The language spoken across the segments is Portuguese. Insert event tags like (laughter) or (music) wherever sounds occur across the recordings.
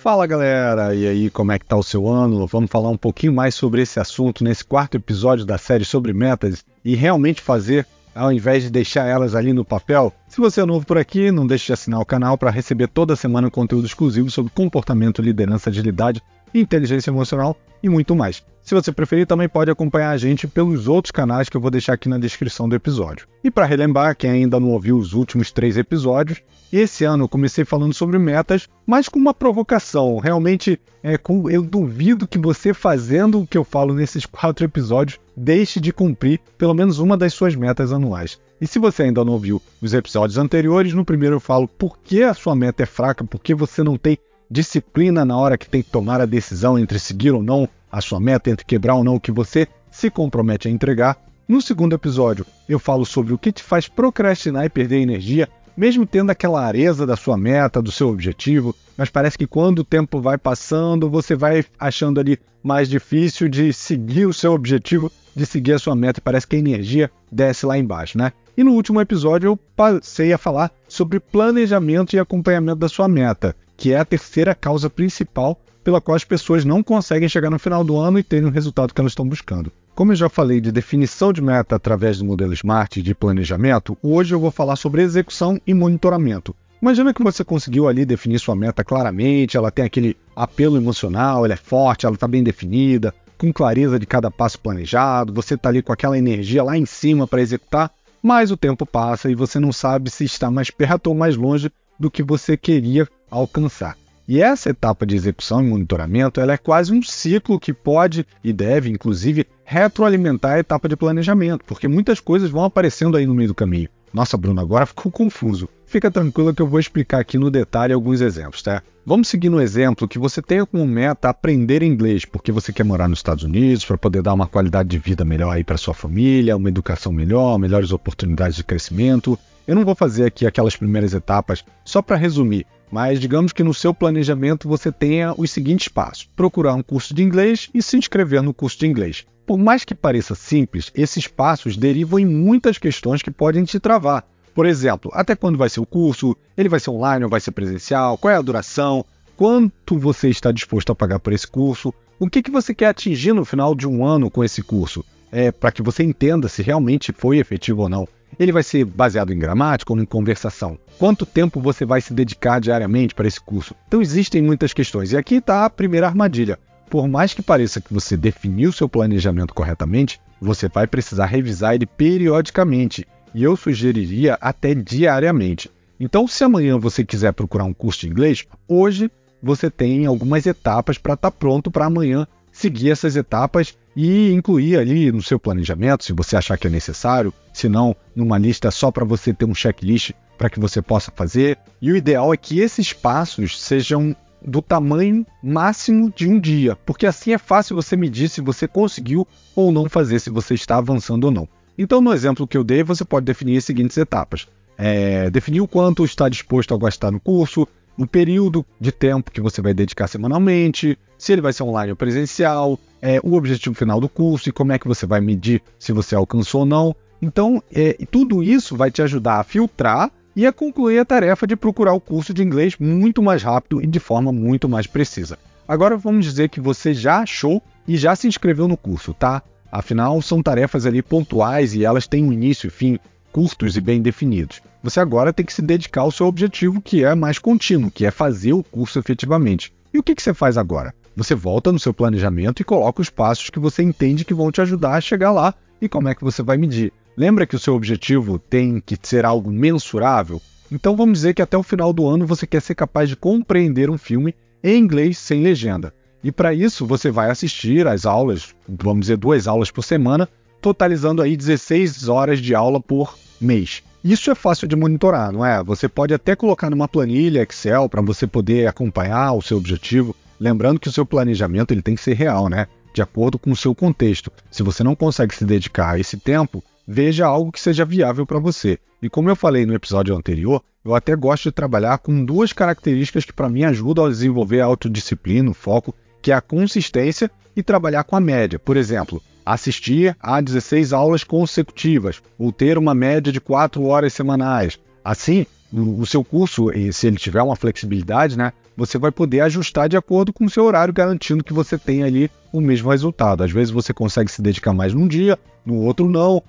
Fala galera, e aí, como é que tá o seu ano? Vamos falar um pouquinho mais sobre esse assunto nesse quarto episódio da série sobre metas e realmente fazer ao invés de deixar elas ali no papel. Se você é novo por aqui, não deixe de assinar o canal para receber toda semana conteúdo exclusivo sobre comportamento, liderança, agilidade, inteligência emocional e muito mais. Se você preferir, também pode acompanhar a gente pelos outros canais que eu vou deixar aqui na descrição do episódio. E para relembrar, quem ainda não ouviu os últimos três episódios, esse ano eu comecei falando sobre metas, mas com uma provocação. Realmente, é, com, eu duvido que você fazendo o que eu falo nesses (laughs) quatro episódios deixe de cumprir pelo menos uma das suas metas anuais. E se você ainda não ouviu os episódios anteriores, no primeiro eu falo por que a sua meta é fraca, por que você não tem disciplina na hora que tem que tomar a decisão entre seguir ou não a sua meta, entre quebrar ou não o que você se compromete a entregar. No segundo episódio, eu falo sobre o que te faz procrastinar e perder energia, mesmo tendo aquela areza da sua meta, do seu objetivo, mas parece que quando o tempo vai passando, você vai achando ali mais difícil de seguir o seu objetivo, de seguir a sua meta, e parece que a energia desce lá embaixo, né? E no último episódio eu passei a falar sobre planejamento e acompanhamento da sua meta, que é a terceira causa principal pela qual as pessoas não conseguem chegar no final do ano e terem o resultado que elas estão buscando. Como eu já falei de definição de meta através do modelo SMART de planejamento, hoje eu vou falar sobre execução e monitoramento. Imagina que você conseguiu ali definir sua meta claramente, ela tem aquele apelo emocional, ela é forte, ela está bem definida, com clareza de cada passo planejado, você está ali com aquela energia lá em cima para executar, mas o tempo passa e você não sabe se está mais perto ou mais longe do que você queria alcançar. E essa etapa de execução e monitoramento ela é quase um ciclo que pode e deve, inclusive, retroalimentar a etapa de planejamento, porque muitas coisas vão aparecendo aí no meio do caminho. Nossa, Bruno, agora (laughs) ficou confuso. Fica tranquilo que eu vou explicar aqui no detalhe alguns exemplos, tá? Vamos seguir no exemplo que você tenha como meta aprender inglês, porque você quer morar nos Estados Unidos para poder dar uma qualidade de vida melhor aí para sua família, uma educação melhor, melhores oportunidades de crescimento. Eu não vou fazer aqui aquelas primeiras etapas só para resumir, mas digamos que no seu planejamento você tenha os seguintes passos: procurar um curso de inglês e se inscrever no curso de inglês. Por mais que pareça simples, esses passos derivam em muitas questões que podem te travar. Por exemplo, até quando vai ser o curso? Ele vai ser online ou vai ser presencial? Qual é a duração? Quanto você está disposto a pagar por esse curso? O que, que você quer atingir no final de um ano com esse curso? É, para que você entenda se realmente foi efetivo ou não. Ele vai ser baseado em gramática ou em conversação? Quanto tempo você vai se dedicar diariamente para esse curso? Então existem muitas questões. E aqui está a primeira armadilha. Por mais que pareça que você definiu seu planejamento corretamente, você vai precisar revisar ele periodicamente. E eu sugeriria até diariamente. Então, se amanhã você quiser procurar um curso de inglês, hoje você tem algumas etapas para estar tá pronto para amanhã seguir essas etapas e incluir ali no seu planejamento, se você achar que é necessário, se não, numa lista só para você ter um checklist para que você possa fazer. E o ideal é que esses passos sejam do tamanho máximo de um dia, porque assim é fácil você medir se você conseguiu ou não fazer, se você está avançando ou não. Então, no exemplo que eu dei, você pode definir as seguintes etapas: é, definir o quanto está disposto a gastar no curso, o período de tempo que você vai dedicar semanalmente, se ele vai ser online ou presencial, é, o objetivo final do curso e como é que você vai medir se você alcançou ou não. Então, é, tudo isso vai te ajudar a filtrar e a concluir a tarefa de procurar o curso de inglês muito mais rápido e de forma muito mais precisa. Agora vamos dizer que você já achou e já se inscreveu no curso, tá? Afinal, são tarefas ali pontuais e elas têm um início e fim curtos e bem definidos. Você agora tem que se dedicar ao seu objetivo, que é mais contínuo, que é fazer o curso efetivamente. E o que, que você faz agora? Você volta no seu planejamento e coloca os passos que você entende que vão te ajudar a chegar lá e como é que você vai medir. Lembra que o seu objetivo tem que ser algo mensurável? Então vamos dizer que até o final do ano você quer ser capaz de compreender um filme em inglês sem legenda. E para isso você vai assistir às aulas, vamos dizer duas aulas por semana, totalizando aí 16 horas de aula por mês. Isso é fácil de monitorar, não é? Você pode até colocar numa planilha Excel para você poder acompanhar o seu objetivo, lembrando que o seu planejamento ele tem que ser real, né? De acordo com o seu contexto. Se você não consegue se dedicar a esse tempo, veja algo que seja viável para você. E como eu falei no episódio anterior, eu até gosto de trabalhar com duas características que para mim ajudam a desenvolver a autodisciplina, o foco, que é a consistência e trabalhar com a média. Por exemplo, assistir a 16 aulas consecutivas ou ter uma média de 4 horas semanais. Assim, o seu curso, se ele tiver uma flexibilidade, né, você vai poder ajustar de acordo com o seu horário, garantindo que você tenha ali o mesmo resultado. Às vezes você consegue se dedicar mais num dia, no outro não.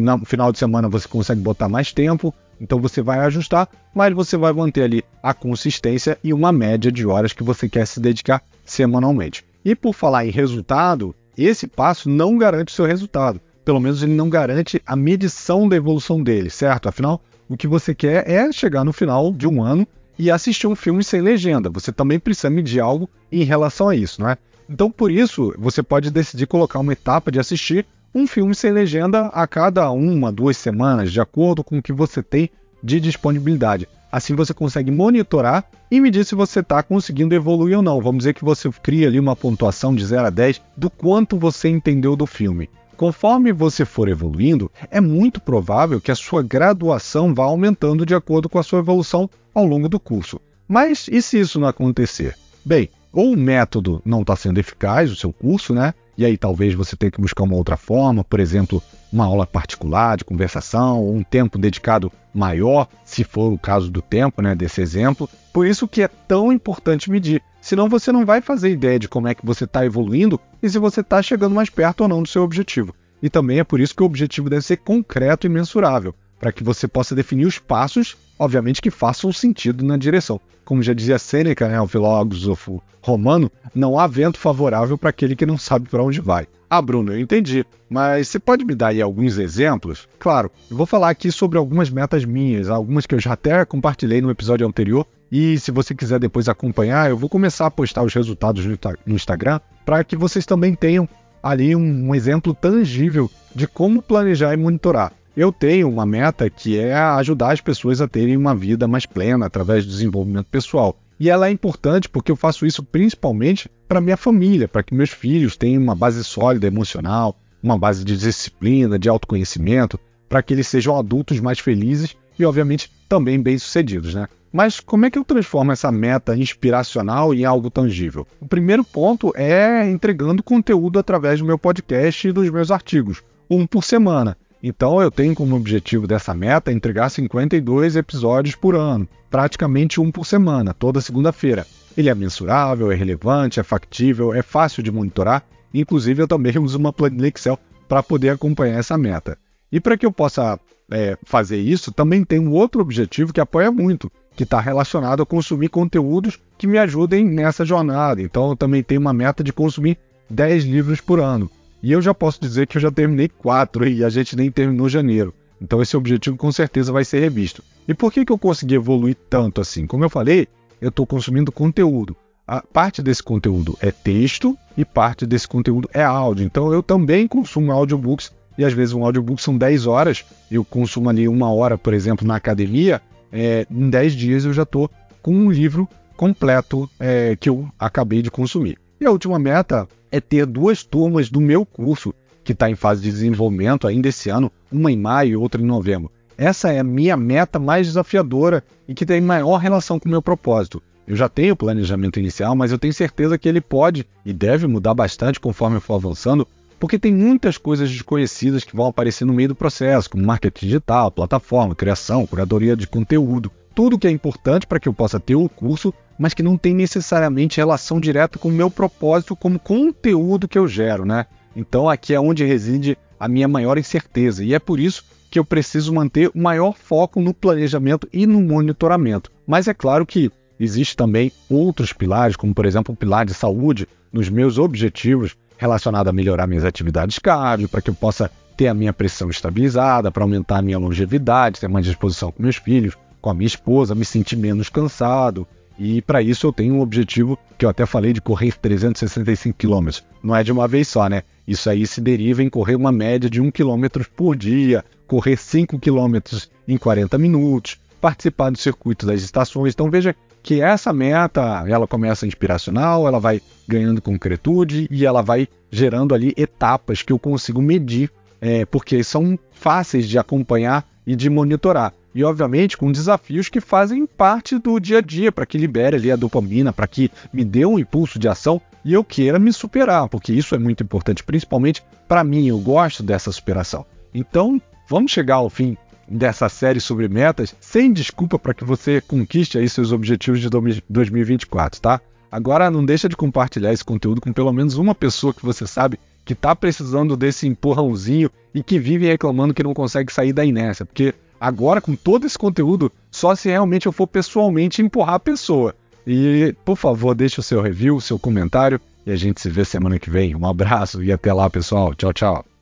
No final de semana você consegue botar mais tempo. Então você vai ajustar, mas você vai manter ali a consistência e uma média de horas que você quer se dedicar semanalmente. E por falar em resultado, esse passo não garante o seu resultado. Pelo menos ele não garante a medição da evolução dele, certo? Afinal, o que você quer é chegar no final de um ano e assistir um filme sem legenda. Você também precisa medir algo em relação a isso, não é? Então, por isso, você pode decidir colocar uma etapa de assistir um filme sem legenda a cada uma, duas semanas, de acordo com o que você tem de disponibilidade. Assim você consegue monitorar e medir se você está conseguindo evoluir ou não. Vamos dizer que você cria ali uma pontuação de 0 a 10 do quanto você entendeu do filme. Conforme você for evoluindo, é muito provável que a sua graduação vá aumentando de acordo com a sua evolução ao longo do curso. Mas e se isso não acontecer? Bem, ou o método não está sendo eficaz, o seu curso, né? E aí talvez você tenha que buscar uma outra forma, por exemplo, uma aula particular de conversação, ou um tempo dedicado maior, se for o caso do tempo, né, desse exemplo. Por isso que é tão importante medir. Senão você não vai fazer ideia de como é que você está evoluindo e se você está chegando mais perto ou não do seu objetivo. E também é por isso que o objetivo deve ser concreto e mensurável, para que você possa definir os passos, obviamente que façam sentido na direção. Como já dizia Sêneca, né, o filósofo romano, não há vento favorável para aquele que não sabe para onde vai. Ah, Bruno, eu entendi. Mas você pode me dar aí alguns exemplos? Claro, eu vou falar aqui sobre algumas metas minhas, algumas que eu já até compartilhei no episódio anterior. E se você quiser depois acompanhar, eu vou começar a postar os resultados no Instagram para que vocês também tenham ali um, um exemplo tangível de como planejar e monitorar. Eu tenho uma meta que é ajudar as pessoas a terem uma vida mais plena através do desenvolvimento pessoal. E ela é importante porque eu faço isso principalmente para minha família, para que meus filhos tenham uma base sólida emocional, uma base de disciplina, de autoconhecimento, para que eles sejam adultos mais felizes e, obviamente, também bem-sucedidos, né? Mas como é que eu transformo essa meta inspiracional em algo tangível? O primeiro ponto é entregando conteúdo através do meu podcast e dos meus artigos, um por semana. Então eu tenho como objetivo dessa meta entregar 52 episódios por ano, praticamente um por semana, toda segunda-feira. Ele é mensurável, é relevante, é factível, é fácil de monitorar. Inclusive eu também (laughs) uso uma planilha Excel para poder acompanhar essa meta. E para que eu possa é, fazer isso, também tem um outro objetivo que apoia muito, que está relacionado a consumir conteúdos que me ajudem nessa jornada. Então eu também tenho uma meta de consumir 10 livros por ano. E eu já posso dizer que eu já terminei quatro e a gente nem terminou janeiro. Então esse objetivo com certeza vai ser revisto. E por que, que eu consegui evoluir tanto assim? Como eu falei, eu estou consumindo conteúdo. A parte desse conteúdo é texto e parte desse conteúdo é áudio. Então eu também consumo audiobooks e às vezes um audiobook são 10 horas, eu consumo ali uma hora, por exemplo, na academia, é, em 10 dias eu já estou com um livro completo é, que eu acabei de consumir. E a última meta é ter duas turmas do meu curso, que está em fase de desenvolvimento ainda esse ano, uma em maio e outra em novembro. Essa é a minha meta mais desafiadora e que tem maior relação com o meu propósito. Eu já tenho o planejamento inicial, mas eu tenho certeza que ele pode e deve mudar bastante conforme eu for avançando, porque tem muitas coisas desconhecidas que vão aparecer no meio do processo, como marketing digital, plataforma, criação, curadoria de conteúdo. Tudo que é importante para que eu possa ter o curso mas que não tem necessariamente relação direta com o meu propósito como conteúdo que eu gero, né? Então aqui é onde reside a minha maior incerteza e é por isso que eu preciso manter o maior foco no planejamento e no monitoramento. Mas é claro que existe também outros pilares, como por exemplo o pilar de saúde, nos meus objetivos relacionado a melhorar minhas atividades cardio, para que eu possa ter a minha pressão estabilizada, para aumentar a minha longevidade, ter mais disposição com meus filhos, com a minha esposa, me sentir menos cansado, e para isso eu tenho um objetivo que eu até falei de correr 365 km. Não é de uma vez só, né? Isso aí se deriva em correr uma média de 1 km por dia, correr 5 km em 40 minutos, participar do circuito das estações. Então veja que essa meta, ela começa inspiracional, ela vai ganhando concretude e ela vai gerando ali etapas que eu consigo medir, é, porque são fáceis de acompanhar e de monitorar e obviamente com desafios que fazem parte do dia a dia para que libere ali a dopamina, para que me dê um impulso de ação e eu queira me superar, porque isso é muito importante, principalmente para mim, eu gosto dessa superação. Então, vamos chegar ao fim dessa série sobre metas, sem desculpa para que você conquiste aí seus objetivos de 2024, tá? Agora não deixa de compartilhar esse conteúdo com pelo menos uma pessoa que você sabe que está precisando desse empurrãozinho e que vive reclamando que não consegue sair da inércia, porque agora com todo esse conteúdo, só se realmente eu for pessoalmente empurrar a pessoa. E, por favor, deixe o seu review, o seu comentário e a gente se vê semana que vem. Um abraço e até lá, pessoal. Tchau, tchau.